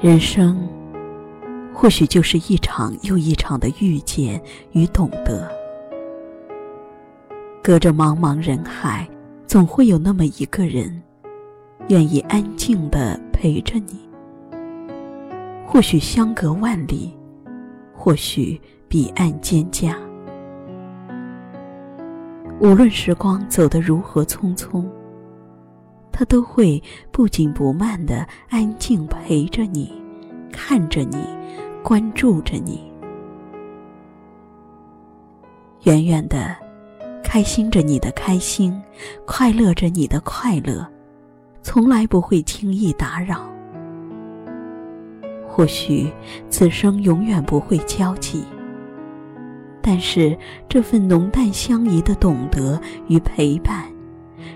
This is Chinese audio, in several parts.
人生，或许就是一场又一场的遇见与懂得。隔着茫茫人海，总会有那么一个人，愿意安静的陪着你。或许相隔万里，或许彼岸蒹葭。无论时光走得如何匆匆。他都会不紧不慢的安静陪着你，看着你，关注着你，远远的，开心着你的开心，快乐着你的快乐，从来不会轻易打扰。或许此生永远不会交集，但是这份浓淡相宜的懂得与陪伴。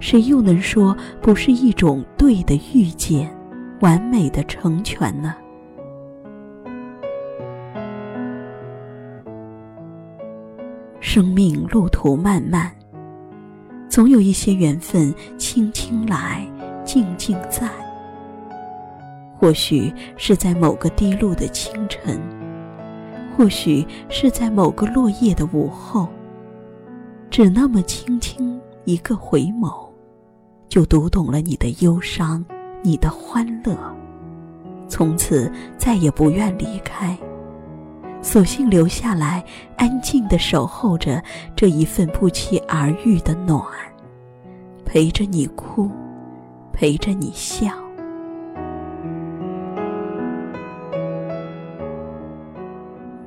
谁又能说不是一种对的遇见，完美的成全呢？生命路途漫漫，总有一些缘分轻轻来，静静在。或许是在某个低落的清晨，或许是在某个落叶的午后，只那么轻轻。一个回眸，就读懂了你的忧伤，你的欢乐。从此再也不愿离开，索性留下来，安静的守候着这一份不期而遇的暖，陪着你哭，陪着你笑。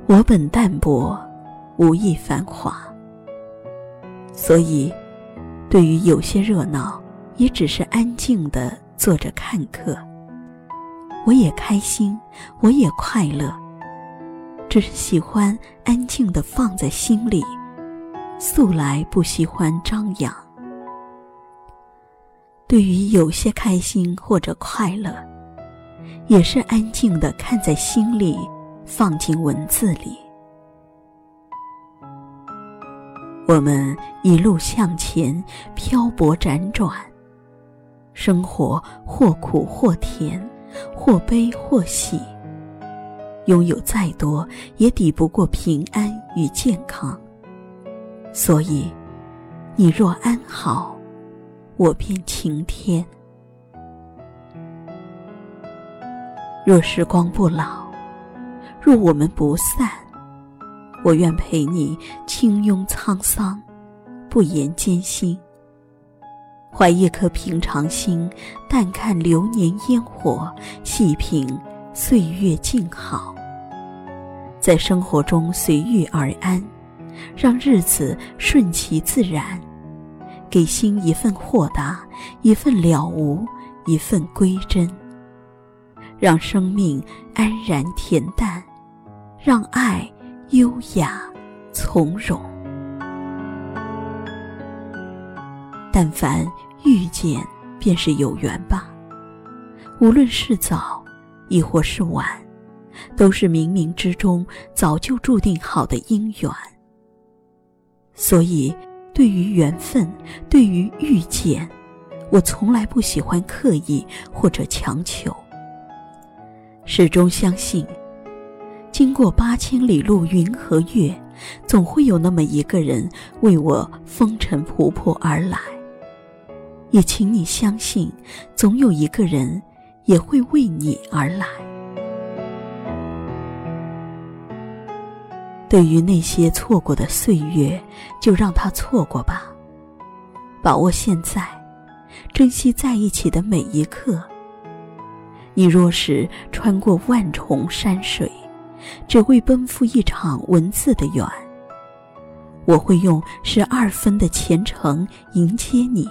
我本淡泊，无意繁华，所以。对于有些热闹，也只是安静的坐着看客。我也开心，我也快乐，只是喜欢安静的放在心里，素来不喜欢张扬。对于有些开心或者快乐，也是安静的看在心里，放进文字里。我们一路向前，漂泊辗转。生活或苦或甜，或悲或喜。拥有再多，也抵不过平安与健康。所以，你若安好，我便晴天。若时光不老，若我们不散。我愿陪你轻拥沧桑，不言艰辛。怀一颗平常心，淡看流年烟火，细品岁月静好。在生活中随遇而安，让日子顺其自然，给心一份豁达，一份了无，一份归真。让生命安然恬淡，让爱。优雅从容，但凡遇见，便是有缘吧。无论是早，亦或是晚，都是冥冥之中早就注定好的姻缘。所以，对于缘分，对于遇见，我从来不喜欢刻意或者强求，始终相信。经过八千里路云和月，总会有那么一个人为我风尘仆仆而来。也请你相信，总有一个人也会为你而来。对于那些错过的岁月，就让它错过吧。把握现在，珍惜在一起的每一刻。你若是穿过万重山水。只为奔赴一场文字的缘。我会用十二分的虔诚迎接你，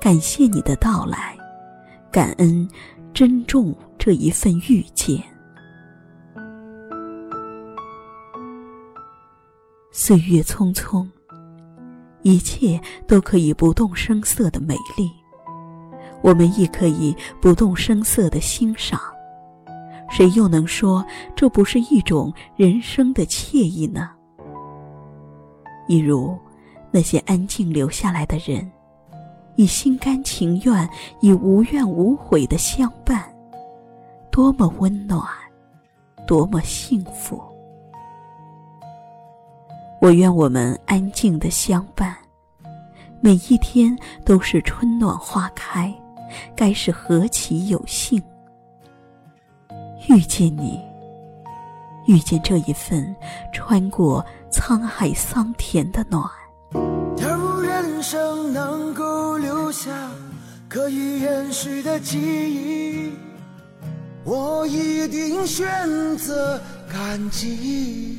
感谢你的到来，感恩、珍重这一份遇见。岁月匆匆，一切都可以不动声色的美丽，我们亦可以不动声色的欣赏。谁又能说这不是一种人生的惬意呢？一如那些安静留下来的人，以心甘情愿、以无怨无悔的相伴，多么温暖，多么幸福。我愿我们安静的相伴，每一天都是春暖花开，该是何其有幸。遇见你，遇见这一份穿过沧海桑田的暖。假如人生能够留下可以延续的记忆，我一定选择感激。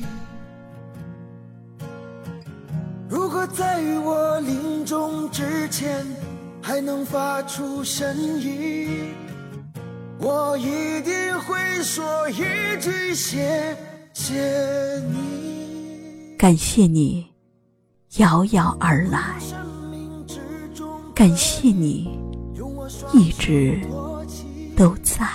如果在我临终之前还能发出声音。我一定会说一句谢谢你，感谢你遥遥而来，感谢你一直都在。